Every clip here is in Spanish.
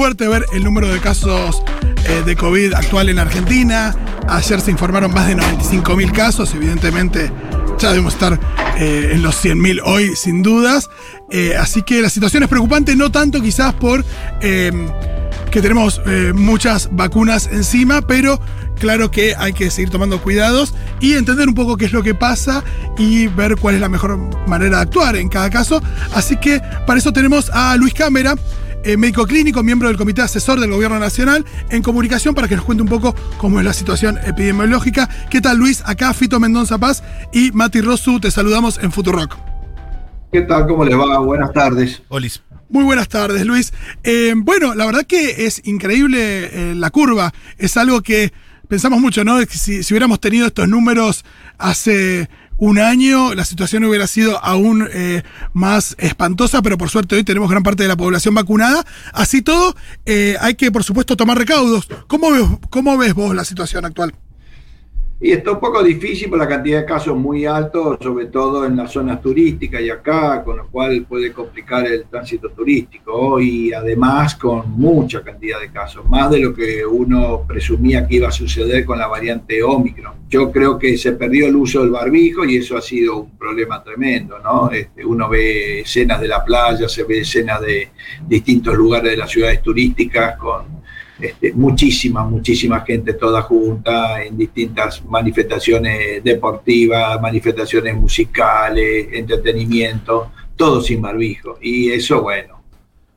fuerte ver el número de casos eh, de COVID actual en Argentina. Ayer se informaron más de 95.000 casos, evidentemente ya debemos estar eh, en los 100.000 hoy, sin dudas. Eh, así que la situación es preocupante, no tanto quizás por que tenemos muchas vacunas encima, pero claro que hay que seguir tomando cuidados y entender un poco qué es lo que pasa y ver cuál es la mejor manera de actuar en cada caso. Así que para eso tenemos a Luis Cámara. Eh, médico clínico, miembro del Comité Asesor del Gobierno Nacional, en comunicación para que nos cuente un poco cómo es la situación epidemiológica. ¿Qué tal, Luis? Acá Fito Mendoza Paz y Mati Rosu, te saludamos en Futurock. ¿Qué tal? ¿Cómo les va? Buenas tardes. Olis. Muy buenas tardes, Luis. Eh, bueno, la verdad que es increíble eh, la curva. Es algo que pensamos mucho, ¿no? Si, si hubiéramos tenido estos números hace un año la situación hubiera sido aún eh, más espantosa, pero por suerte hoy tenemos gran parte de la población vacunada. Así todo, eh, hay que por supuesto tomar recaudos. ¿Cómo ves, ¿Cómo ves vos la situación actual? Y está un poco difícil por la cantidad de casos muy altos, sobre todo en las zonas turísticas y acá, con lo cual puede complicar el tránsito turístico y además con mucha cantidad de casos, más de lo que uno presumía que iba a suceder con la variante Omicron. Yo creo que se perdió el uso del barbijo y eso ha sido un problema tremendo, ¿no? Este, uno ve escenas de la playa, se ve escenas de distintos lugares de las ciudades turísticas con este, muchísima, muchísima gente toda junta en distintas manifestaciones deportivas, manifestaciones musicales, entretenimiento, todo sin barbijo. Y eso, bueno,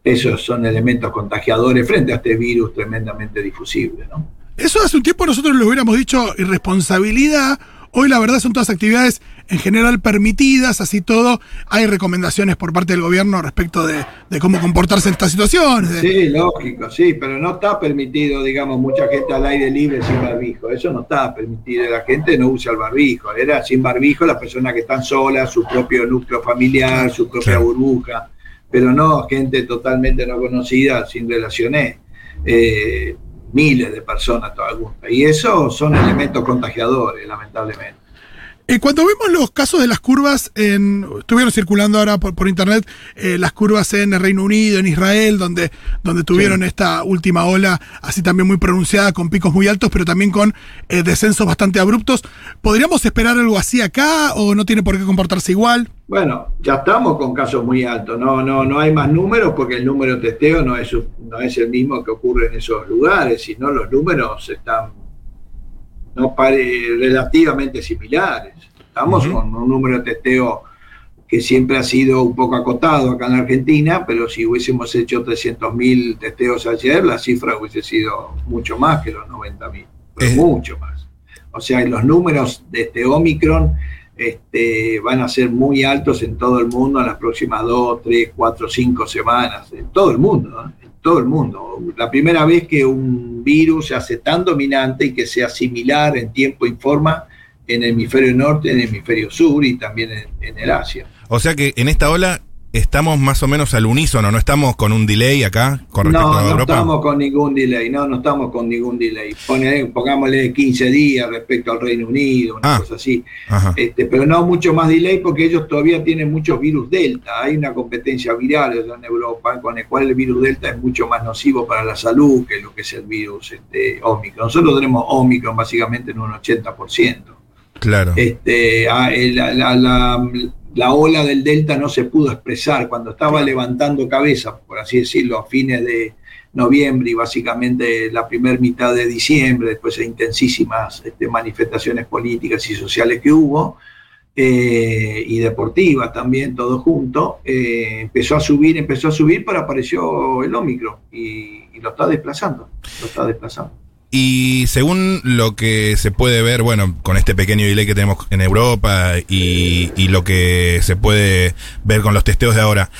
esos son elementos contagiadores frente a este virus tremendamente difusible, ¿no? Eso hace un tiempo nosotros lo hubiéramos dicho irresponsabilidad Hoy la verdad son todas actividades en general permitidas, así todo. Hay recomendaciones por parte del gobierno respecto de, cómo comportarse en estas situaciones. Sí, lógico, sí, pero no está permitido, digamos, mucha gente al aire libre sin barbijo. Eso no está permitido. La gente no usa el barbijo. Era sin barbijo las personas que están solas, su propio núcleo familiar, su propia burbuja, pero no gente totalmente no conocida, sin relaciones. Eh, miles de personas todavía. Y eso son elementos contagiadores, lamentablemente. Eh, cuando vemos los casos de las curvas, en, estuvieron circulando ahora por, internet eh, las curvas en el Reino Unido, en Israel, donde, donde tuvieron esta última ola así también muy pronunciada, con picos muy altos, pero también con eh, descensos bastante abruptos. ¿Podríamos esperar algo así acá o no tiene por qué comportarse igual? Bueno, ya estamos con casos muy altos, no, no, no hay más números porque el número de testeo no es, no es el mismo que ocurre en esos lugares, sino los números están no relativamente similares. Estamos con un número de testeo que siempre ha sido un poco acotado acá en Argentina, pero si hubiésemos hecho 300.000 testeos ayer, la cifra hubiese sido mucho más que los 90.000, eh. mucho más. O sea, los números de este Omicron este, van a ser muy altos en todo el mundo en las próximas 2, 3, 4, 5 semanas, en todo el mundo todo el mundo. La primera vez que un virus se hace tan dominante y que sea similar en tiempo y forma en el hemisferio norte, en el hemisferio sur y también en, en el Asia. O sea que en esta ola estamos más o menos al unísono, no estamos con un delay acá con respecto no, a Europa. No, estamos con ningún delay, no, no estamos con ningún delay. pongámosle 15 días respecto al Reino Unido, una ah, cosa así. Este, pero no mucho más delay porque ellos todavía tienen muchos virus Delta. Hay una competencia viral en Europa con el cual el virus Delta es mucho más nocivo para la salud que lo que es el virus este, Omicron. Nosotros tenemos Omicron básicamente en un 80%. Claro. Este, ah, la la ola del Delta no se pudo expresar cuando estaba levantando cabeza, por así decirlo, a fines de noviembre y básicamente la primera mitad de diciembre, después de intensísimas este, manifestaciones políticas y sociales que hubo, eh, y deportivas también, todo junto, eh, empezó a subir, empezó a subir, pero apareció el Omicron y, y lo está desplazando, lo está desplazando. Y según lo que se puede ver, bueno, con este pequeño delay que tenemos en Europa y, lo que se puede ver con los testeos de ahora,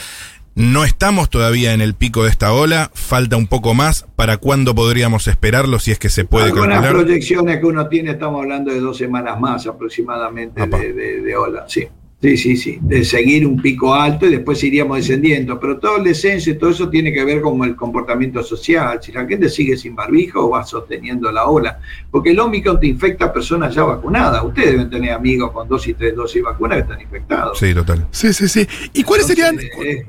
no estamos todavía en el pico de esta ola, falta un poco más. ¿Para cuándo podríamos esperarlo si es que se puede Algunas las proyecciones que uno tiene, estamos hablando de dos semanas más aproximadamente de, de ola, sí. Sí, sí, sí, de seguir un pico alto y después iríamos descendiendo, pero todo el descenso y todo eso tiene que ver con el comportamiento social, si la gente sigue sin barbijo va sosteniendo la ola, porque el Omicron te infecta a personas ya vacunadas, ustedes deben tener amigos con dos y tres dosis de vacuna que están infectados. Sí, total. Sí, sí, sí. ¿Y cuáles serían... Eh,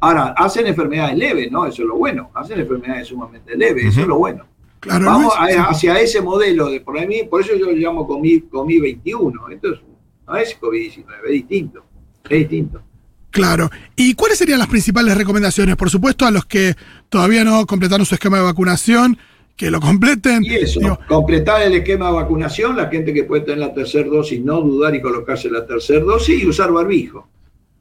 Ahora, hacen enfermedades leves, ¿no? Eso es lo bueno. Hacen enfermedades sumamente leves, eso es lo bueno. Claro, Vamos a- hacia ese modelo de por ahí, por eso yo lo llamo COVID, COVID 21. Esto es- no es COVID-19, es distinto. Es distinto. Claro. ¿Y cuáles serían las principales recomendaciones? Por supuesto, a los que todavía no completaron su esquema de vacunación, que lo completen. Y eso, Digo, completar el esquema de vacunación, la gente que puede tener la tercera dosis, no dudar y colocarse la tercera dosis y usar barbijo.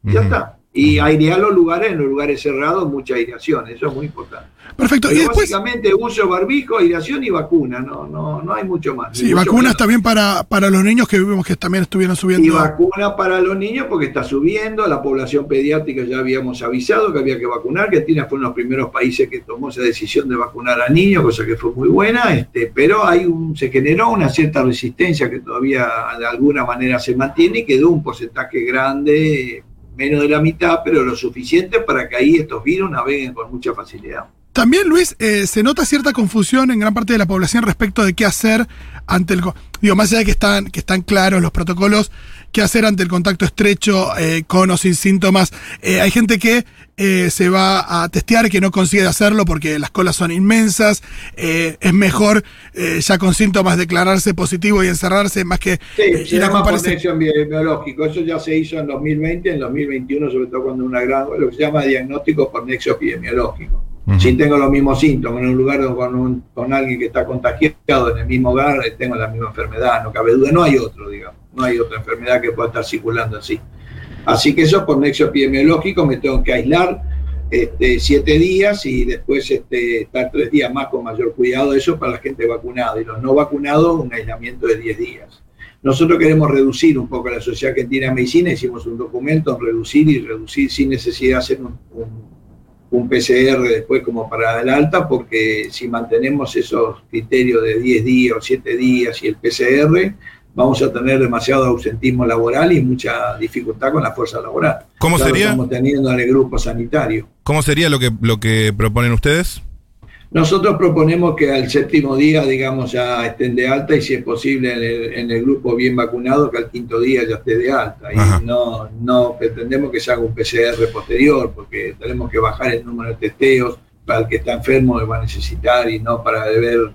Ya está. Y airear los lugares, en los lugares cerrados, mucha aireación, eso es muy importante. perfecto. Y después, básicamente uso barbijo, aireación y vacuna, no, no, no hay mucho más. sí, vacunas menos. también para, para los niños que vimos que también estuvieron Y subiendo. vacuna para los niños porque está subiendo, la población pediátrica ya habíamos avisado que había que vacunar, Argentina fue uno de los primeros países que tomó esa decisión de vacunar a niños, cosa que fue muy buena, este, pero hay un, se generó una cierta resistencia que todavía de alguna manera se mantiene y quedó un porcentaje grande, menos de la mitad, pero lo suficiente para que ahí estos virus naveguen con mucha facilidad. También, Luis, eh, se nota cierta confusión en gran parte de la población respecto de qué hacer ante el... Digo, más allá de que están, que están claros los protocolos, qué hacer ante el contacto estrecho, eh, con o sin síntomas. Eh, hay gente que eh, se va a testear, que no consigue hacerlo porque las colas son inmensas. Eh, es mejor eh, ya con síntomas declararse positivo y encerrarse más que Sí, eh, se ir a nexo biológico. Eso ya se hizo en 2020, en 2021, sobre todo cuando una gran, lo que se llama diagnóstico por nexo epidemiológico. Si tengo los mismos síntomas en un lugar con, un- con alguien que está contagiado en el mismo hogar, tengo la misma enfermedad, no cabe duda. No hay otro, digamos. No hay otra enfermedad que pueda estar circulando así. Así que eso por nexo epidemiológico me tengo que aislar este, siete días y después este, estar tres días más con mayor cuidado. Eso para la gente vacunada. Y los no vacunados, un aislamiento de 10 días. Nosotros queremos reducir un poco la Sociedad Argentina de Medicina, hicimos un documento en reducir y reducir sin necesidad de hacer un, PCR después como para el alta, porque si mantenemos esos criterios de 10 días o 7 días y el PCR, vamos a tener demasiado ausentismo laboral y mucha dificultad con la fuerza laboral. ¿Cómo lo sería? estamos teniendo en el grupo sanitario. ¿Cómo sería lo que, lo que proponen ustedes? Nosotros proponemos que al séptimo día, digamos, ya estén de alta y si es posible en el, en el grupo bien vacunado, que al quinto día ya esté de alta. Ajá. Y no, no pretendemos que se haga un PCR posterior, porque tenemos que bajar el número de testeos para el que está enfermo que va a necesitar y no para ver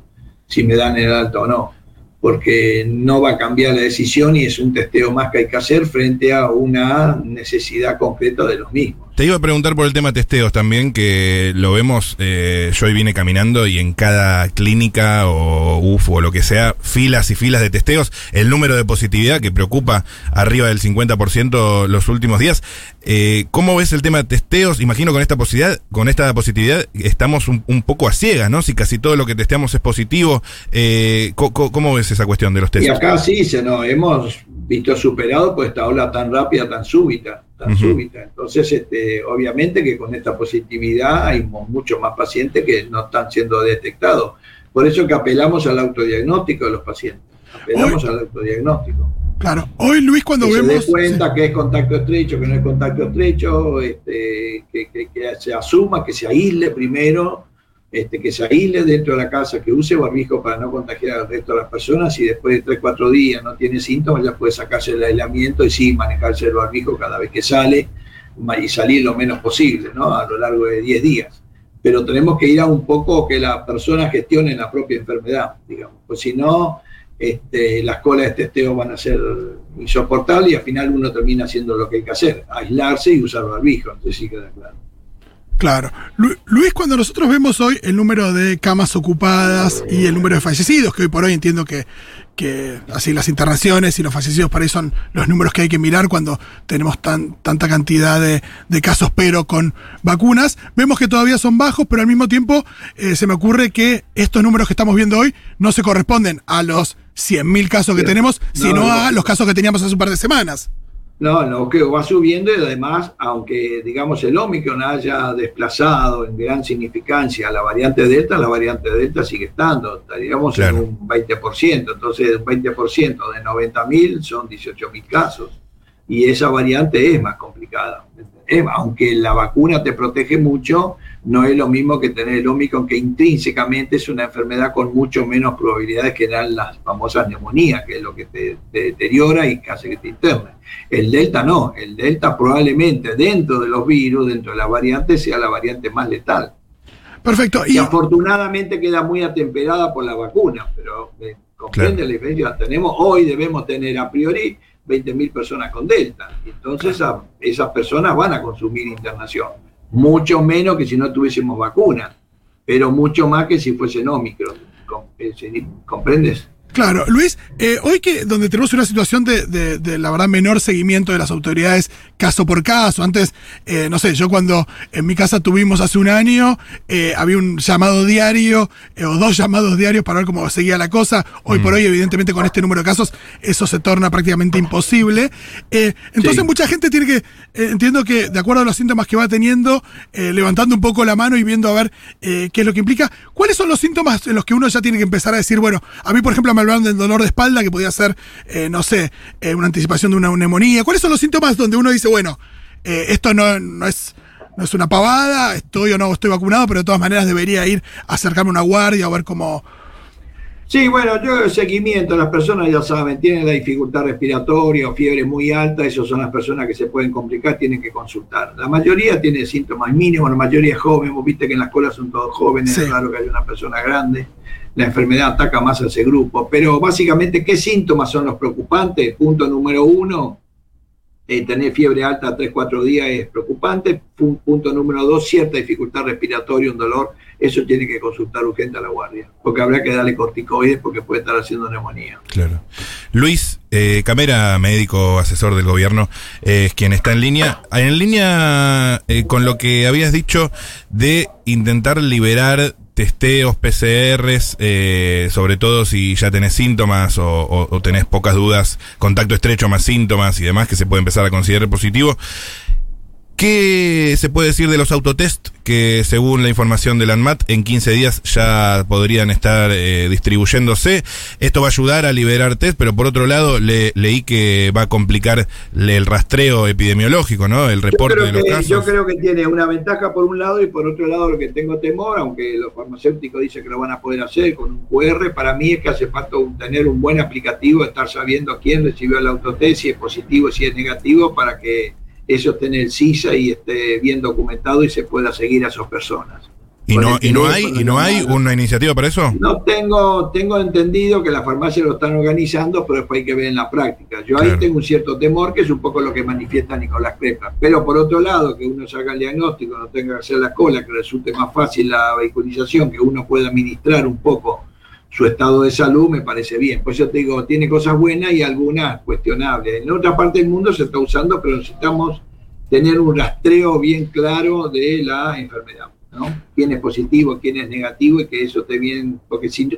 si me dan el alta o no. Porque no va a cambiar la decisión y es un testeo más que hay que hacer frente a una necesidad concreta de los mismos. Te iba a preguntar por el tema testeos también, que lo vemos, eh, yo hoy vine caminando y en cada clínica o UFO o lo que sea, filas y filas de testeos, el número de positividad que preocupa arriba del 50% los últimos días. Eh, ¿Cómo ves el tema de testeos? Imagino con esta posibilidad, con esta positividad estamos un, un poco a ciegas, ¿no? Si casi todo lo que testeamos es positivo, eh, co- ¿cómo ves esa cuestión de los Y testeos? acá sí, se nos hemos visto superado por esta ola tan rápida, tan súbita, tan súbita. Entonces, este, obviamente que con esta positividad hay muchos más pacientes que no están siendo detectados. Por eso que apelamos al autodiagnóstico de los pacientes. Apelamos al autodiagnóstico. Claro. Hoy, Luis, cuando que se dé vemos. cuenta que es contacto estrecho, que no es contacto estrecho, este, que, que- que se asuma, que se aísle primero, este, que se aísle dentro de la casa, que use barbijo para no contagiar al resto de las personas y después de 3, 4 días no tiene síntomas, ya puede sacarse el aislamiento y sí manejarse el barbijo cada vez que sale y salir lo menos posible, ¿no? A lo largo de 10 días. Pero tenemos que ir a un poco que la persona gestione la propia enfermedad, digamos, pues si no, este, las colas de testeo van a ser insoportables y al final uno termina haciendo lo que hay que hacer, aislarse y usar barbijo, entonces sí queda claro. Claro. Lu- Luis, cuando nosotros vemos hoy el número de camas ocupadas y el número de fallecidos, que hoy por hoy entiendo que, que así las internaciones y los fallecidos para ahí son los números que hay que mirar cuando tenemos tan, tanta cantidad de, de casos, pero con vacunas, vemos que todavía son bajos, pero al mismo tiempo eh, se me ocurre que estos números que estamos viendo hoy no se corresponden a los 100.000 casos que tenemos, No, sino no. a los casos que teníamos hace un par de semanas. No, no, que va subiendo y además, aunque digamos el Omicron haya desplazado en gran significancia a la variante Delta, la variante Delta sigue estando, estaríamos Claro. en un 20%, entonces un 20% de 90.000 son 18.000 casos y esa variante es más complicada. Eh, aunque la vacuna te protege mucho, no es lo mismo que tener el Omicron, que intrínsecamente es una enfermedad con mucho menos probabilidades que dan las famosas neumonías, que es lo que te, deteriora y hace que te interne. El Delta no, el Delta probablemente dentro de los virus, dentro de la variante, sea la variante más letal. Perfecto. Y, afortunadamente queda muy atemperada por la vacuna, pero eh, comprende la diferencia. Tenemos, hoy debemos tener a priori 20.000 personas con Delta. Entonces esas personas van a consumir internación mucho menos que si no tuviésemos vacuna, pero mucho más que si fuesen Omicron. Eh, ¿Comprendes? Claro, Luis, eh, hoy que donde tenemos una situación de, de, la verdad menor seguimiento de las autoridades caso por caso, antes, eh, no sé, yo cuando en mi casa tuvimos hace un año, eh, había un llamado diario o dos llamados diarios para ver cómo seguía la cosa, hoy por mm. hoy evidentemente con este número de casos eso se torna prácticamente imposible. entonces mucha gente tiene que, entiendo que de acuerdo a los síntomas que va teniendo, levantando un poco la mano y viendo a ver qué es lo que implica, ¿cuáles son los síntomas en los que uno ya tiene que empezar a decir, bueno, a mí por ejemplo me hablaron del dolor de espalda, que podía ser, eh, no sé, eh, una anticipación de una neumonía. ¿Cuáles son los síntomas donde uno dice, bueno, eh, esto no, no, es, no es una pavada, estoy o no estoy vacunado, pero de todas maneras debería ir a acercarme a una guardia a ver cómo... Sí, bueno, yo seguimiento, las personas ya saben, tienen la dificultad respiratoria o fiebre muy alta, esas son las personas que se pueden complicar, tienen que consultar. La mayoría tiene síntomas mínimos, la mayoría es joven, vos viste que en la escuela son todos jóvenes, es raro que haya una persona grande la enfermedad ataca más a ese grupo. Pero básicamente, ¿qué síntomas son los preocupantes? Punto número uno, eh, tener fiebre alta 3-4 días es preocupante. Punto número dos, cierta dificultad respiratoria, un dolor. Eso tiene que consultar urgente a la guardia, porque habrá que darle corticoides porque puede estar haciendo neumonía. Claro. Luis eh, Camera, médico asesor del gobierno, eh, es quien está en línea. En línea con lo que habías dicho de intentar liberar testeos, PCRs, eh, sobre todo si ya tenés síntomas o, tenés pocas dudas, contacto estrecho más síntomas y demás, que se puede empezar a considerar positivo. ¿Qué se puede decir de los autotest que según la información de la ANMAT en 15 días ya podrían estar eh, distribuyéndose? Esto va a ayudar a liberar test, pero por otro lado leí que va a complicar el rastreo epidemiológico, ¿no? El reporte de los casos. Yo creo que tiene una ventaja por un lado y por otro lado lo que tengo temor, aunque los farmacéuticos dicen que lo van a poder hacer con un QR, para mí es que hace falta tener un buen aplicativo, estar sabiendo quién recibió el autotest, si es positivo, si es negativo, para que eso esté en el CISA y esté bien documentado y se pueda seguir a esas personas. ¿Y no, y no hay, y no hay una iniciativa para eso? No tengo, tengo entendido que las farmacias lo están organizando, pero después hay que ver en la práctica. Yo ahí tengo un cierto temor, que es un poco lo que manifiesta Nicolás Crepa. Pero por otro lado, que uno salga el diagnóstico, no tenga que hacer la cola, que resulte más fácil la vehiculización, que uno pueda administrar un poco su estado de salud me parece bien. Pues yo te digo, tiene cosas buenas y algunas cuestionables. En otra parte del mundo se está usando, pero necesitamos tener un rastreo bien claro de la enfermedad, ¿no? Quién es positivo, quién es negativo y que eso esté bien, porque si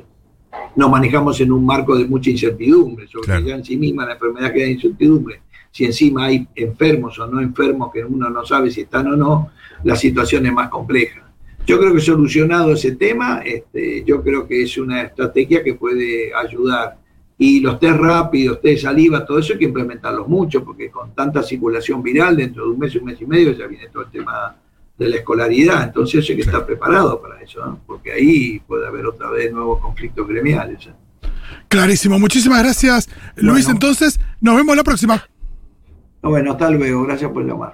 nos manejamos en un marco de mucha incertidumbre, sobre ya en sí misma la enfermedad queda incertidumbre. Si encima hay enfermos o no enfermos que uno no sabe si están o no, la situación es más compleja. Yo creo que solucionado ese tema, este, yo creo que es una estrategia que puede ayudar. Y los test rápidos, test saliva, todo eso hay que implementarlos mucho, porque con tanta circulación viral, dentro de un mes, un mes y medio, ya viene todo el tema de la escolaridad. Entonces hay que estar preparado para eso, porque ahí puede haber otra vez nuevos conflictos gremiales. ¿eh? Clarísimo. Muchísimas gracias, Luis. Entonces, nos vemos la próxima. bueno, hasta luego. Gracias por llamar.